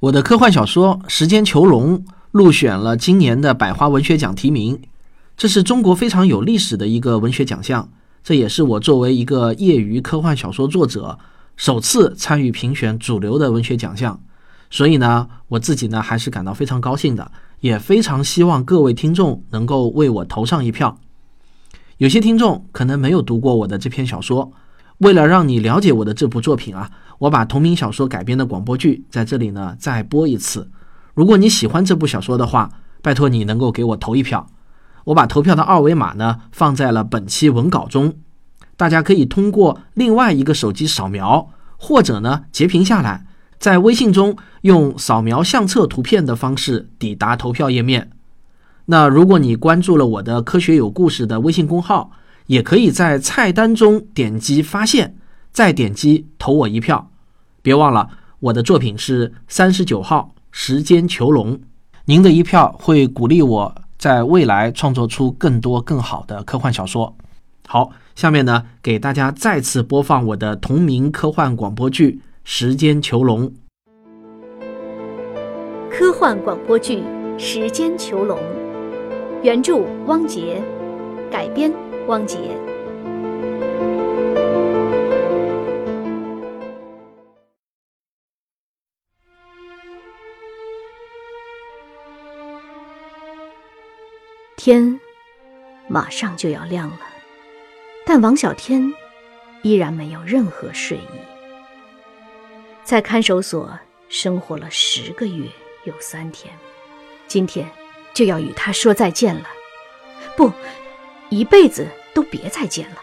我的科幻小说《时间囚笼》入选了今年的百花文学奖提名，这是中国非常有历史的一个文学奖项，这也是我作为一个业余科幻小说作者首次参与评选主流的文学奖项，所以呢，我自己呢还是感到非常高兴的，也非常希望各位听众能够为我投上一票。有些听众可能没有读过我的这篇小说，为了让你了解我的这部作品啊。我把同名小说改编的广播剧在这里呢再播一次。如果你喜欢这部小说的话，拜托你能够给我投一票。我把投票的二维码呢放在了本期文稿中，大家可以通过另外一个手机扫描，或者呢截屏下来，在微信中用扫描相册图片的方式抵达投票页面。那如果你关注了我的科学有故事的微信公号，也可以在菜单中点击发现，再点击投我一票。别忘了，我的作品是三十九号《时间囚笼》，您的一票会鼓励我在未来创作出更多更好的科幻小说。好，下面呢，给大家再次播放我的同名科幻广播剧《时间囚笼》。科幻广播剧《时间囚笼》，原著汪杰，改编汪杰。天马上就要亮了，但王小天依然没有任何睡意。在看守所生活了十个月有三天，今天就要与他说再见了。不，一辈子都别再见了。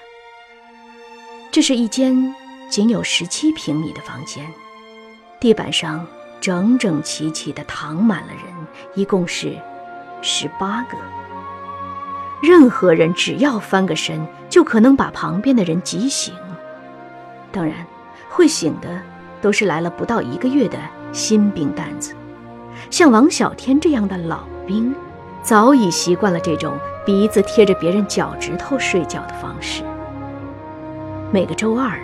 这是一间仅有十七平米的房间，地板上整整齐齐地躺满了人，一共是十八个。任何人只要翻个身，就可能把旁边的人挤醒。当然，会醒的都是来了不到一个月的新兵蛋子。像王小天这样的老兵，早已习惯了这种鼻子贴着别人脚趾头睡觉的方式。每个周二，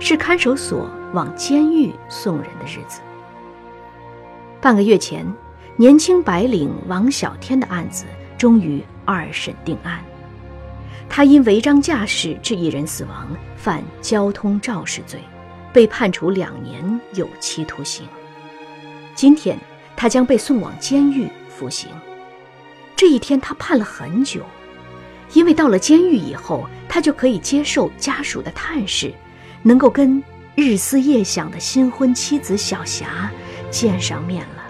是看守所往监狱送人的日子。半个月前，年轻白领王小天的案子终于。二审定案，他因违章驾驶致一人死亡，犯交通肇事罪，被判处两年有期徒刑。今天他将被送往监狱服刑。这一天他盼了很久，因为到了监狱以后，他就可以接受家属的探视，能够跟日思夜想的新婚妻子小霞见上面了。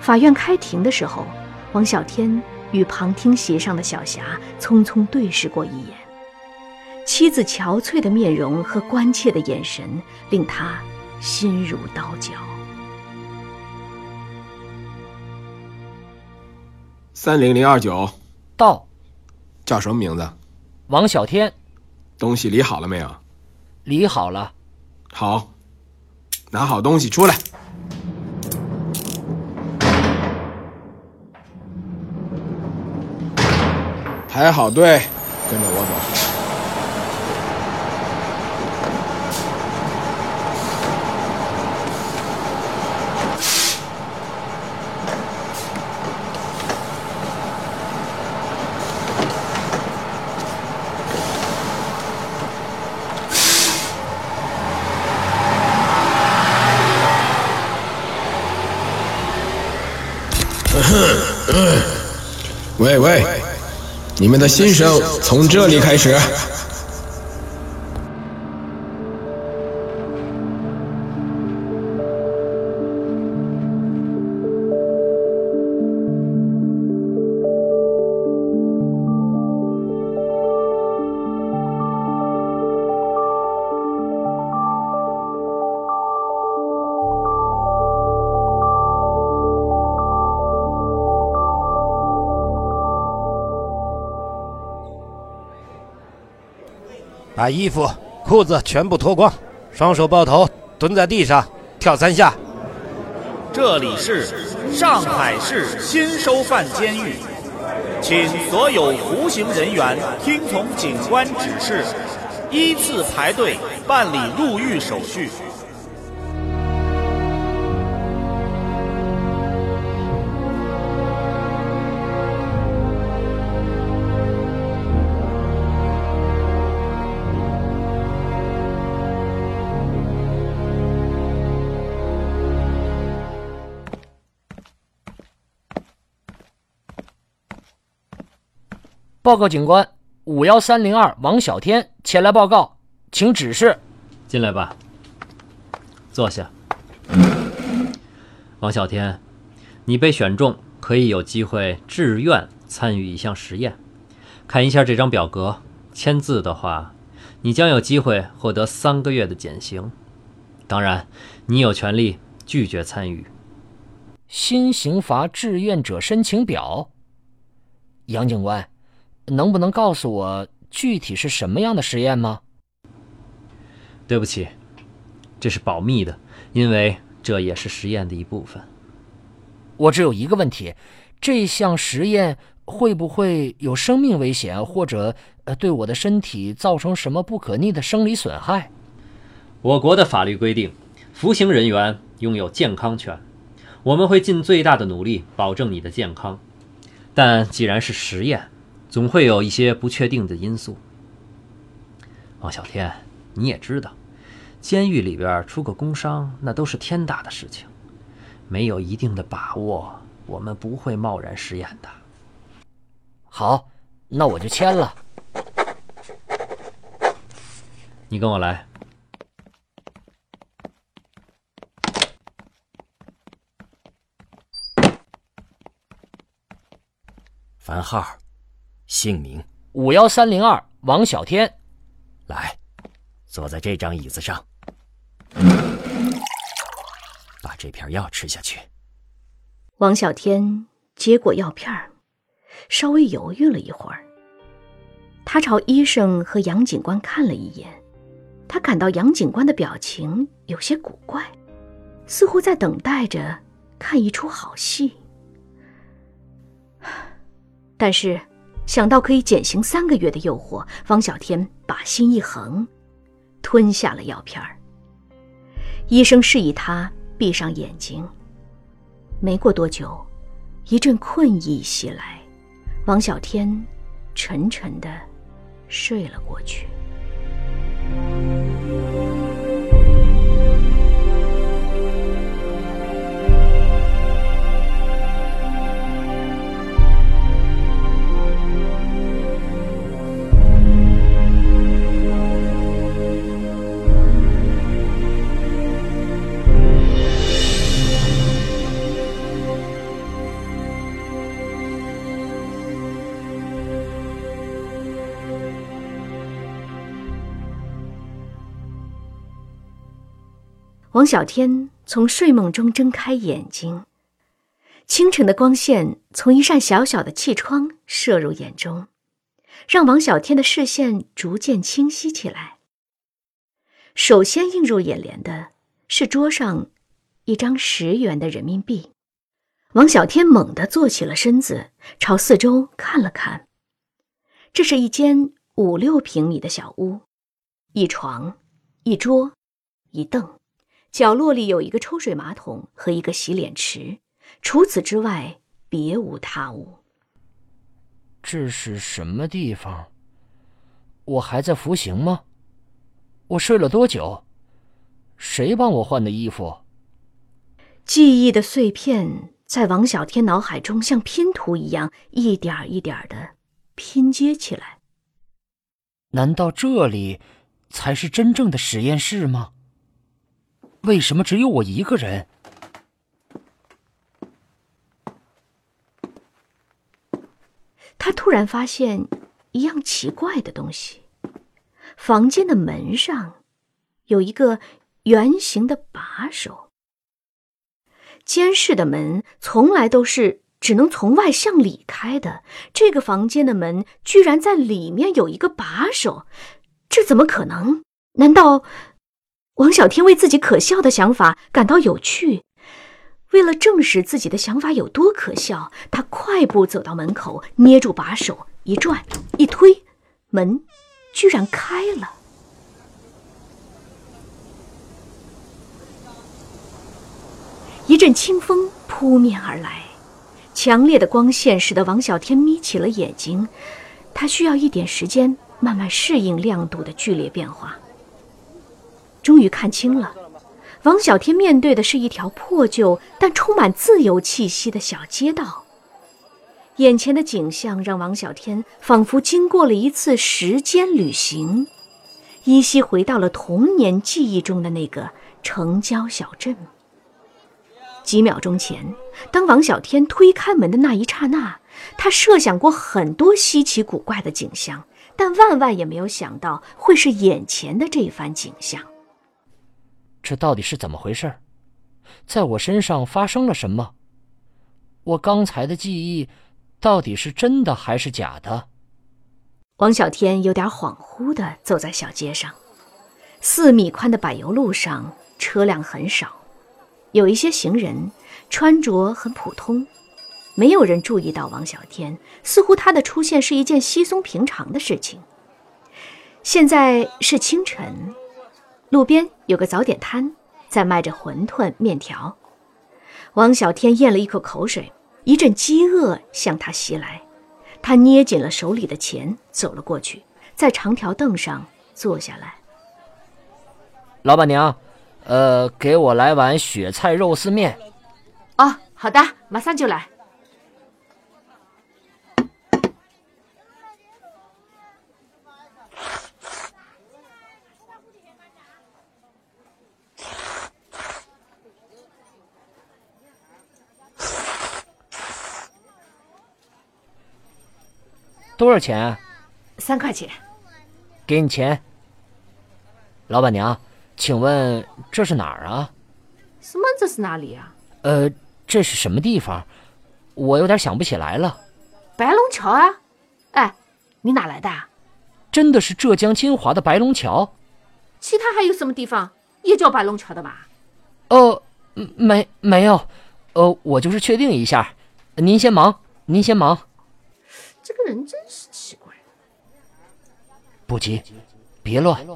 法院开庭的时候，王小天。与旁听席上的小霞匆匆对视过一眼，妻子憔悴的面容和关切的眼神令他心如刀绞。三零零二九，到。叫什么名字？王小天。东西理好了没有？理好了。好，拿好东西出来。排好队，跟着我走。你们的新生从这里开始。把衣服、裤子全部脱光，双手抱头，蹲在地上跳三下。这里是上海市新收犯监狱，请所有服刑人员听从警官指示，依次排队办理入狱手续。报告警官，五幺三零二王小天前来报告，请指示。进来吧，坐下。王小天，你被选中，可以有机会志愿参与一项实验。看一下这张表格，签字的话，你将有机会获得三个月的减刑。当然，你有权利拒绝参与。新刑罚志愿者申请表。杨警官，能不能告诉我具体是什么样的实验吗？对不起，这是保密的，因为这也是实验的一部分。我只有一个问题：这项实验会不会有生命危险，或者呃对我的身体造成什么不可逆的生理损害？我国的法律规定，服刑人员拥有健康权，我们会尽最大的努力保证你的健康。但既然是实验，总会有一些不确定的因素。王小天，你也知道，监狱里边出个工伤那都是天大的事情，没有一定的把握，我们不会贸然实验的。好，那我就签了。你跟我来。番号，姓名五幺三零二王小天，来，坐在这张椅子上，把这片药吃下去。王小天接过药片儿，稍微犹豫了一会儿。他朝医生和杨警官看了一眼，他感到杨警官的表情有些古怪，似乎在等待着看一出好戏。但是，想到可以减刑三个月的诱惑，方小天把心一横，吞下了药片儿。医生示意他闭上眼睛。没过多久，一阵困意袭来，王小天沉沉的睡了过去。王小天从睡梦中睁开眼睛，清晨的光线从一扇小小的气窗射入眼中，让王小天的视线逐渐清晰起来。首先映入眼帘的是桌上一张十元的人民币。王小天猛地坐起了身子，朝四周看了看。这是一间五六平米的小屋，一床，一桌，一凳。角落里有一个抽水马桶和一个洗脸池，除此之外别无他物。这是什么地方？我还在服刑吗？我睡了多久？谁帮我换的衣服？记忆的碎片在王小天脑海中像拼图一样，一点一点的拼接起来。难道这里才是真正的实验室吗？为什么只有我一个人？他突然发现一样奇怪的东西：房间的门上有一个圆形的把手。监室的门从来都是只能从外向里开的，这个房间的门居然在里面有一个把手，这怎么可能？难道？王小天为自己可笑的想法感到有趣，为了证实自己的想法有多可笑，他快步走到门口，捏住把手，一转一推，门居然开了。一阵清风扑面而来，强烈的光线使得王小天眯起了眼睛，他需要一点时间慢慢适应亮度的剧烈变化。终于看清了，王小天面对的是一条破旧但充满自由气息的小街道。眼前的景象让王小天仿佛经过了一次时间旅行，依稀回到了童年记忆中的那个城郊小镇。几秒钟前，当王小天推开门的那一刹那，他设想过很多稀奇古怪的景象，但万万也没有想到会是眼前的这番景象。这到底是怎么回事？在我身上发生了什么？我刚才的记忆到底是真的还是假的？王小天有点恍惚地走在小街上，四米宽的柏油路上车辆很少。有一些行人穿着很普通，没有人注意到王小天，似乎他的出现是一件稀松平常的事情。现在是清晨，路边有个早点摊在卖着馄饨、面条。王小天咽了一口口水，一阵饥饿向他袭来，他捏紧了手里的钱，走了过去，在长条凳上坐下来。老板娘。呃，给我来碗雪菜肉丝面。哦，好的，马上就来。多少钱？三块钱。给你钱。老板娘。请问这是哪儿啊？什么？这是哪里啊？呃，这是什么地方？我有点想不起来了。白龙桥啊！哎，你哪来的？真的是浙江金华的白龙桥？其他还有什么地方也叫白龙桥的吧？哦，没没有。呃，我就是确定一下。您先忙，您先忙。这个人真是奇怪。不急，别乱。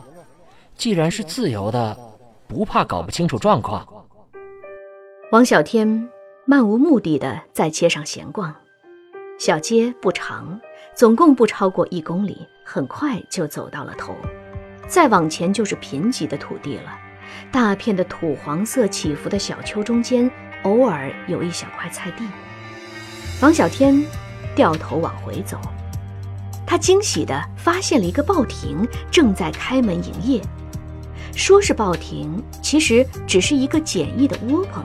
既然是自由的，不怕搞不清楚状况。王小天漫无目的的在街上闲逛，小街不长，总共不超过一公里，很快就走到了头。再往前就是贫瘠的土地了，大片的土黄色起伏的小丘中间，偶尔有一小块菜地。王小天掉头往回走，他惊喜地发现了一个报亭正在开门营业。说是报亭，其实只是一个简易的窝棚。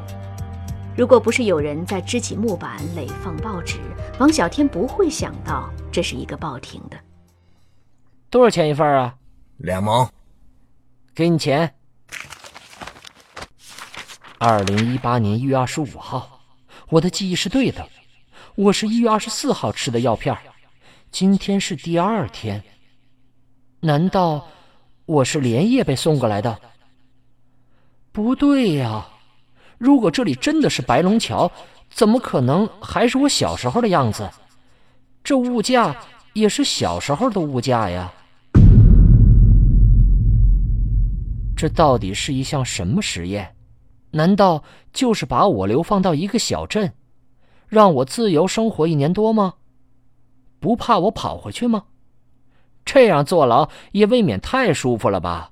如果不是有人在支起木板垒放报纸，王小天不会想到这是一个报亭的。多少钱一份啊？两毛。给你钱。二零一八年一月二十五号，我的记忆是对的。我是一月二十四号吃的药片，今天是第二天。难道？我是连夜被送过来的。不对呀，如果这里真的是白龙桥，怎么可能还是我小时候的样子？这物价也是小时候的物价呀。这到底是一项什么实验？难道就是把我流放到一个小镇，让我自由生活一年多吗？不怕我跑回去吗？这样坐牢也未免太舒服了吧？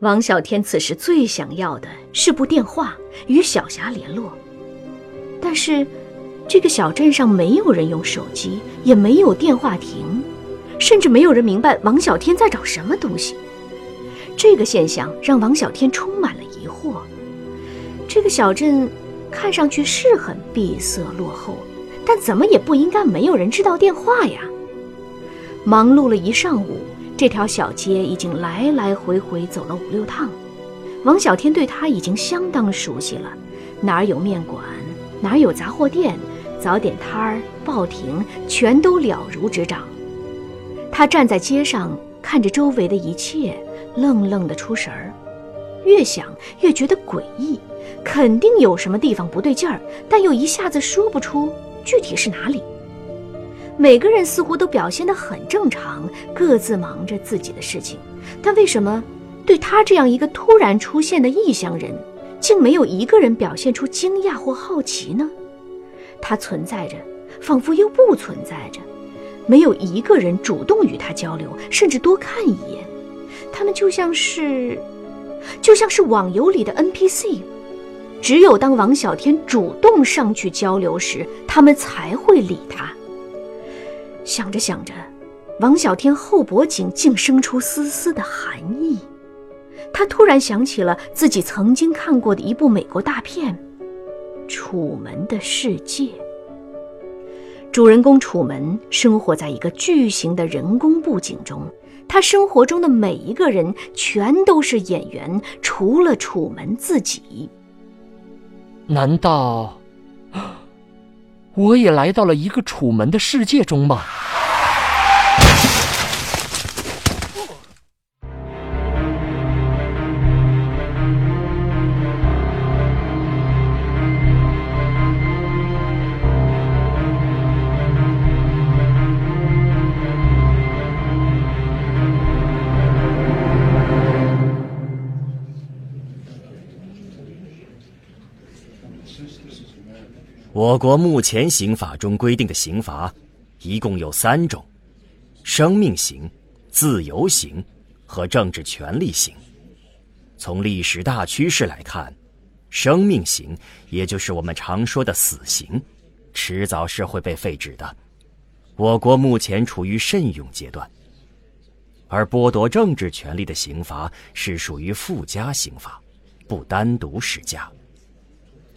王小天此时最想要的是部电话与小霞联络，但是这个小镇上没有人用手机，也没有电话亭，甚至没有人明白王小天在找什么东西。这个现象让王小天充满了疑惑。这个小镇看上去是很闭塞落后，但怎么也不应该没有人知道电话呀？忙碌了一上午，这条小街已经来来回回走了五六趟。王小天对他已经相当熟悉了，哪儿有面馆，哪儿有杂货店、早点摊儿、报亭，全都了如指掌。他站在街上，看着周围的一切，愣愣的出神儿。越想越觉得诡异，肯定有什么地方不对劲儿，但又一下子说不出具体是哪里。每个人似乎都表现得很正常，各自忙着自己的事情，但为什么对他这样一个突然出现的异乡人，竟没有一个人表现出惊讶或好奇呢？他存在着，仿佛又不存在着，没有一个人主动与他交流，甚至多看一眼。他们就像是，就像是网游里的 NPC，只有当王小天主动上去交流时，他们才会理他。想着想着，王小天后脖颈竟生出丝丝的寒意。他突然想起了自己曾经看过的一部美国大片《楚门的世界》。主人公楚门生活在一个巨型的人工布景中，他生活中的每一个人全都是演员，除了楚门自己。难道 我也来到了一个楚门的世界中吗？我国目前刑法中规定的刑罚，一共有三种：生命刑、自由刑和政治权利刑。从历史大趋势来看，生命刑，也就是我们常说的死刑，迟早是会被废止的。我国目前处于慎用阶段。而剥夺政治权利的刑罚是属于附加刑罚，不单独施加。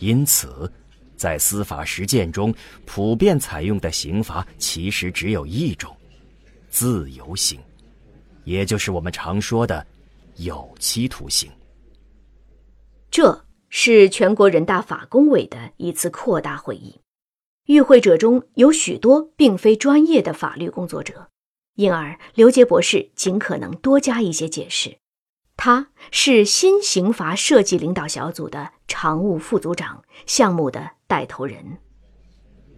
因此。在司法实践中，普遍采用的刑罚其实只有一种：自由刑，也就是我们常说的有期徒刑。这是全国人大法工委的一次扩大会议，与会者中有许多并非专业的法律工作者，因而刘杰博士尽可能多加一些解释。他是新刑罚设计领导小组的常务副组长，项目的带头人。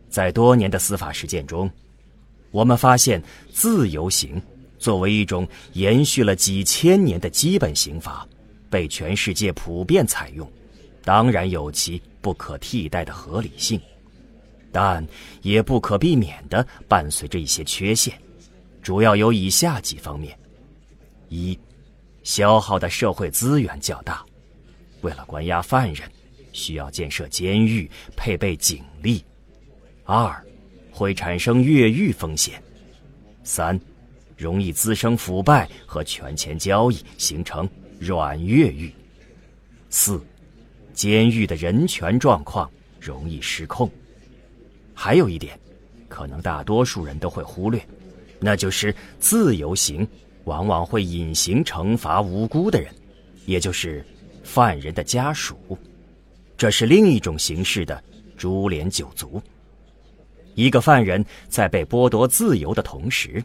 在多年的司法实践中，我们发现自由刑作为一种延续了几千年的基本刑罚，被全世界普遍采用，当然有其不可替代的合理性，但也不可避免的伴随着一些缺陷，主要有以下几方面：一。消耗的社会资源较大，为了关押犯人，需要建设监狱，配备警力。二，会产生越狱风险。三，容易滋生腐败和权钱交易，形成软越狱。四，监狱的人权状况容易失控。还有一点，可能大多数人都会忽略，那就是自由行。往往会隐形惩罚无辜的人，也就是犯人的家属，这是另一种形式的株连九族。一个犯人在被剥夺自由的同时，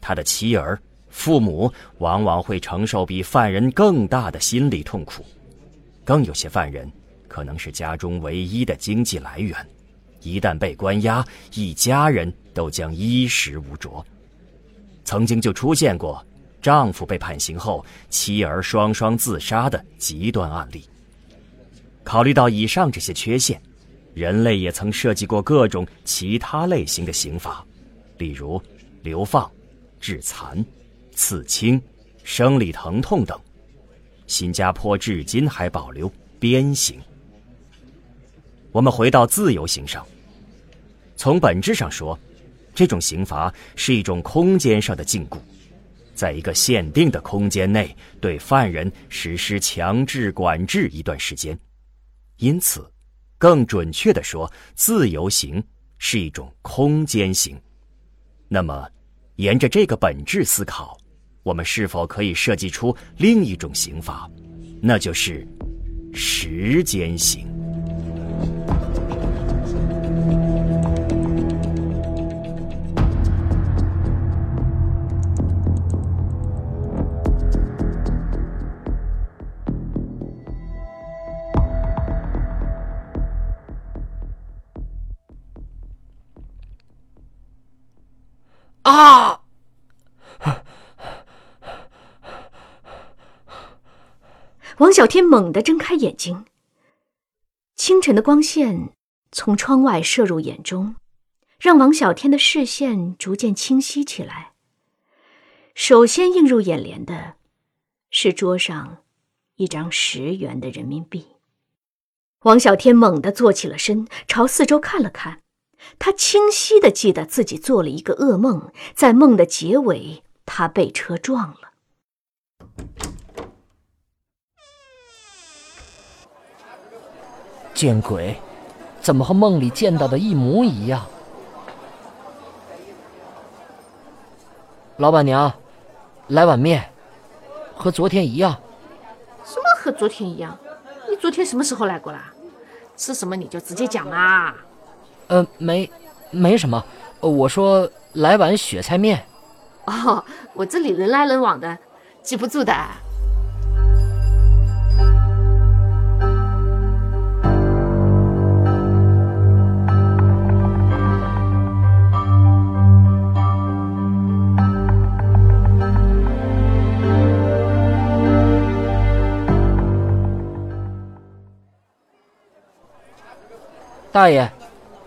他的妻儿、父母往往会承受比犯人更大的心理痛苦，更有些犯人可能是家中唯一的经济来源，一旦被关押，一家人都将衣食无着。曾经就出现过。丈夫被判刑后，妻儿双双自杀的极端案例。考虑到以上这些缺陷，人类也曾设计过各种其他类型的刑罚，例如流放、致残、刺青、生理疼痛等。新加坡至今还保留鞭刑。我们回到自由刑上，从本质上说，这种刑罚是一种空间上的禁锢。在一个限定的空间内对犯人实施强制管制一段时间，因此，更准确的说，自由刑是一种空间刑。那么，沿着这个本质思考，我们是否可以设计出另一种刑法，那就是时间刑？王小天猛地睁开眼睛。清晨的光线从窗外射入眼中，让王小天的视线逐渐清晰起来。首先映入眼帘的，是桌上一张十元的人民币。王小天猛地坐起了身，朝四周看了看。他清晰的记得自己做了一个噩梦，在梦的结尾，他被车撞了。见鬼！怎么和梦里见到的一模一样？老板娘，来碗面，和昨天一样。什么和昨天一样？你昨天什么时候来过啦？吃什么你就直接讲嘛。呃，没，没什么。我说来碗雪菜面。哦，我这里人来人往的，记不住的。大爷，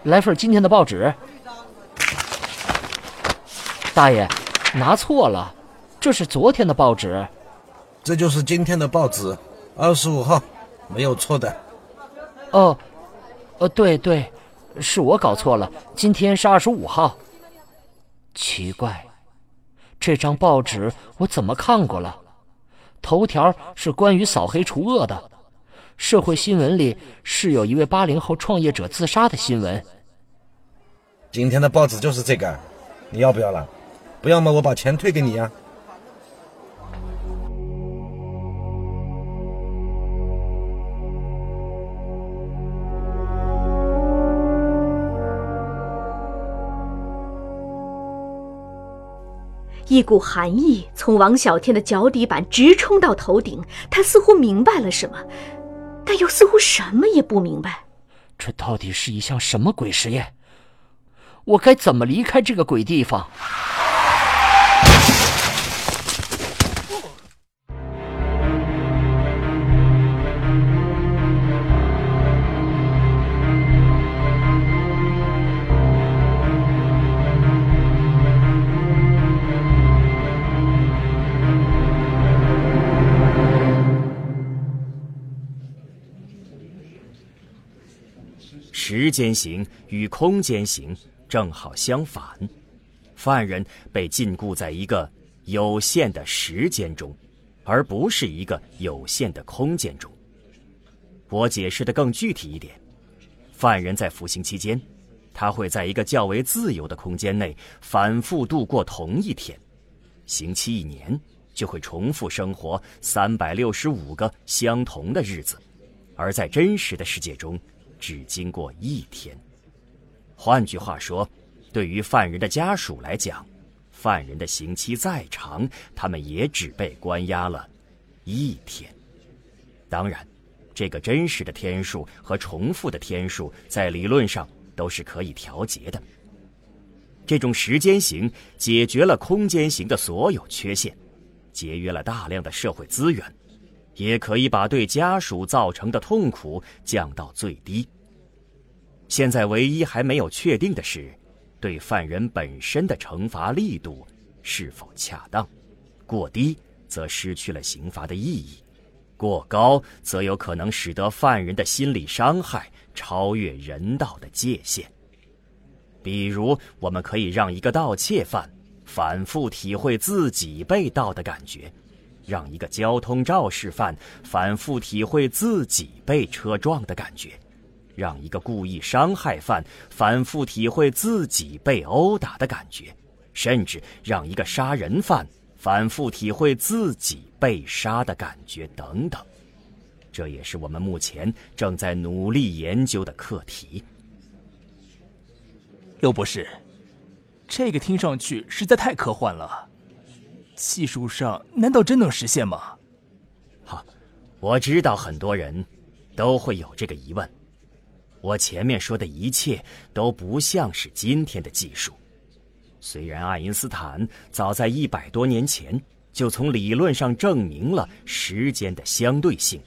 来份今天的报纸。大爷，拿错了，这是昨天的报纸。这就是今天的报纸，二十五号，没有错的。哦，哦，对对，是我搞错了，今天是二十五号。奇怪，这张报纸我怎么看过了？头条是关于扫黑除恶的。社会新闻里是有一位八零后创业者自杀的新闻。今天的报纸就是这个，你要不要了？不要么我把钱退给你呀。一股寒意从王小天的脚底板直冲到头顶，他似乎明白了什么。但又似乎什么也不明白，这到底是一项什么鬼实验？我该怎么离开这个鬼地方？时间型与空间型正好相反，犯人被禁锢在一个有限的时间中，而不是一个有限的空间中。我解释的更具体一点：犯人在服刑期间，他会在一个较为自由的空间内反复度过同一天，刑期一年就会重复生活三百六十五个相同的日子，而在真实的世界中。只经过一天。换句话说，对于犯人的家属来讲，犯人的刑期再长，他们也只被关押了一天。当然，这个真实的天数和重复的天数在理论上都是可以调节的。这种时间型解决了空间型的所有缺陷，节约了大量的社会资源，也可以把对家属造成的痛苦降到最低。现在唯一还没有确定的是，对犯人本身的惩罚力度是否恰当。过低则失去了刑罚的意义，过高则有可能使得犯人的心理伤害超越人道的界限。比如，我们可以让一个盗窃犯反复体会自己被盗的感觉，让一个交通肇事犯反复体会自己被车撞的感觉。让一个故意伤害犯反复体会自己被殴打的感觉，甚至让一个杀人犯反复体会自己被杀的感觉，等等。这也是我们目前正在努力研究的课题。刘博士，这个听上去实在太科幻了，技术上难道真能实现吗？好，我知道很多人都会有这个疑问。我前面说的一切都不像是今天的技术。虽然爱因斯坦早在一百多年前就从理论上证明了时间的相对性，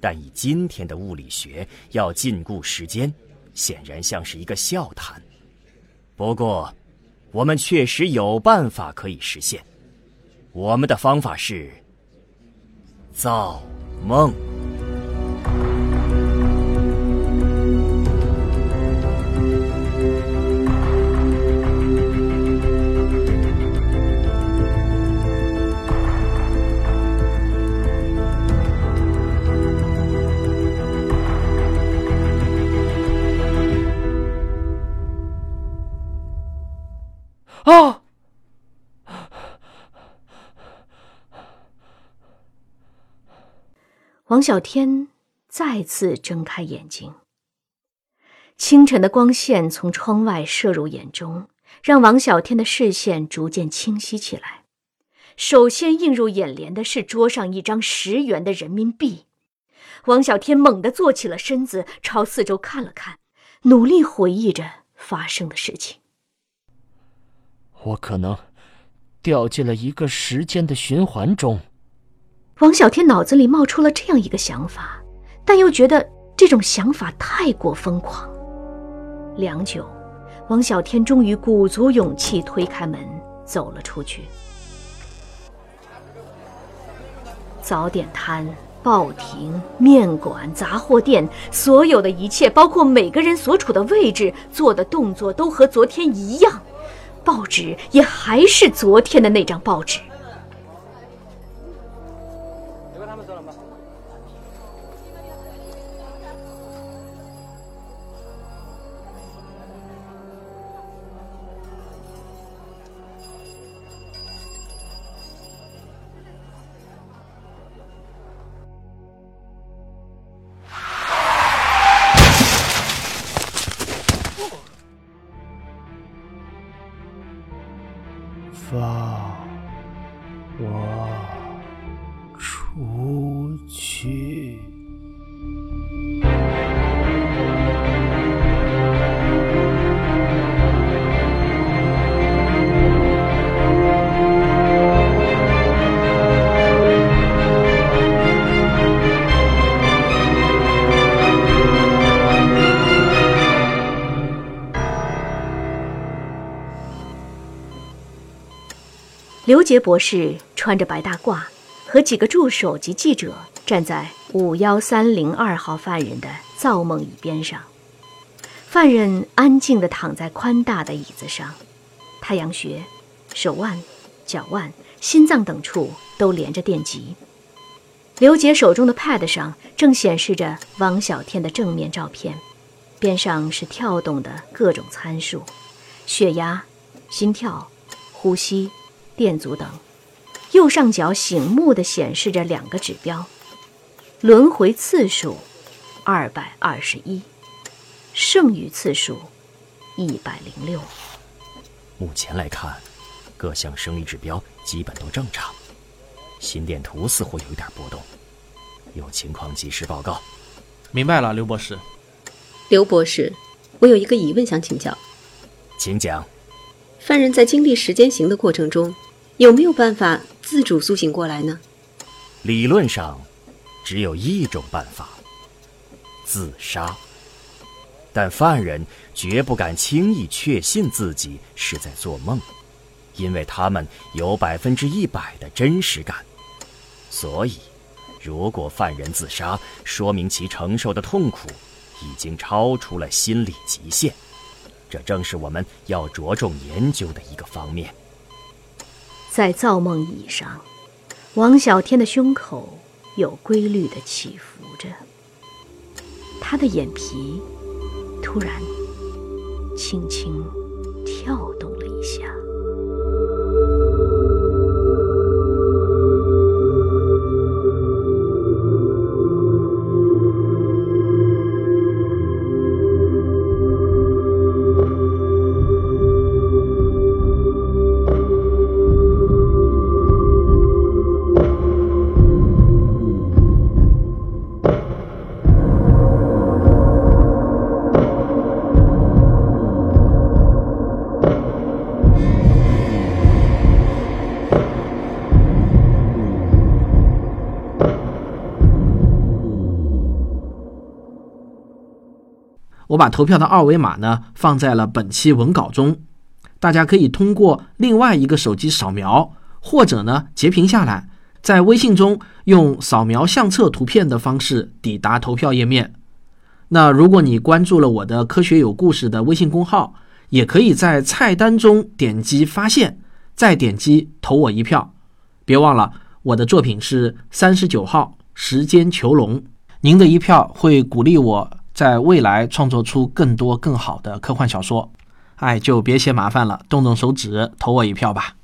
但以今天的物理学要禁锢时间，显然像是一个笑谈。不过，我们确实有办法可以实现。我们的方法是造梦。王小天再次睁开眼睛。清晨的光线从窗外射入眼中，让王小天的视线逐渐清晰起来。首先映入眼帘的是桌上一张十元的人民币。王小天猛地坐起了身子，朝四周看了看，努力回忆着发生的事情。我可能掉进了一个时间的循环中。王小天脑子里冒出了这样一个想法，但又觉得这种想法太过疯狂。良久，王小天终于鼓足勇气推开门，走了出去。早点摊、报亭、面馆、杂货店，所有的一切，包括每个人所处的位置、做的动作，都和昨天一样。报纸也还是昨天的那张报纸。杰博士穿着白大褂，和几个助手及记者站在五幺三零二号犯人的造梦椅边上。犯人安静地躺在宽大的椅子上，太阳穴、手腕、脚腕、心脏等处都连着电极。刘杰手中的 pad 上正显示着王小天的正面照片，边上是跳动的各种参数：血压、心跳、呼吸。电阻等，右上角醒目的显示着两个指标：轮回次数二百二十一，剩余次数一百零六。目前来看，各项生理指标基本都正常，心电图似乎有一点波动，有情况及时报告。明白了，刘博士。刘博士，我有一个疑问想请教，请讲。犯人在经历时间刑的过程中。有没有办法自主苏醒过来呢？理论上，只有一种办法：自杀。但犯人绝不敢轻易确信自己是在做梦，因为他们有百分之一百的真实感。所以，如果犯人自杀，说明其承受的痛苦已经超出了心理极限。这正是我们要着重研究的一个方面。在造梦椅上，王小天的胸口有规律的起伏着，他的眼皮突然轻轻跳动了一下。把投票的二维码呢放在了本期文稿中，大家可以通过另外一个手机扫描，或者呢截屏下来，在微信中用扫描相册图片的方式抵达投票页面。那如果你关注了我的“科学有故事”的微信公号，也可以在菜单中点击发现，再点击投我一票。别忘了，我的作品是三十九号《时间囚笼》，您的一票会鼓励我。在未来创作出更多更好的科幻小说，哎，就别嫌麻烦了，动动手指投我一票吧。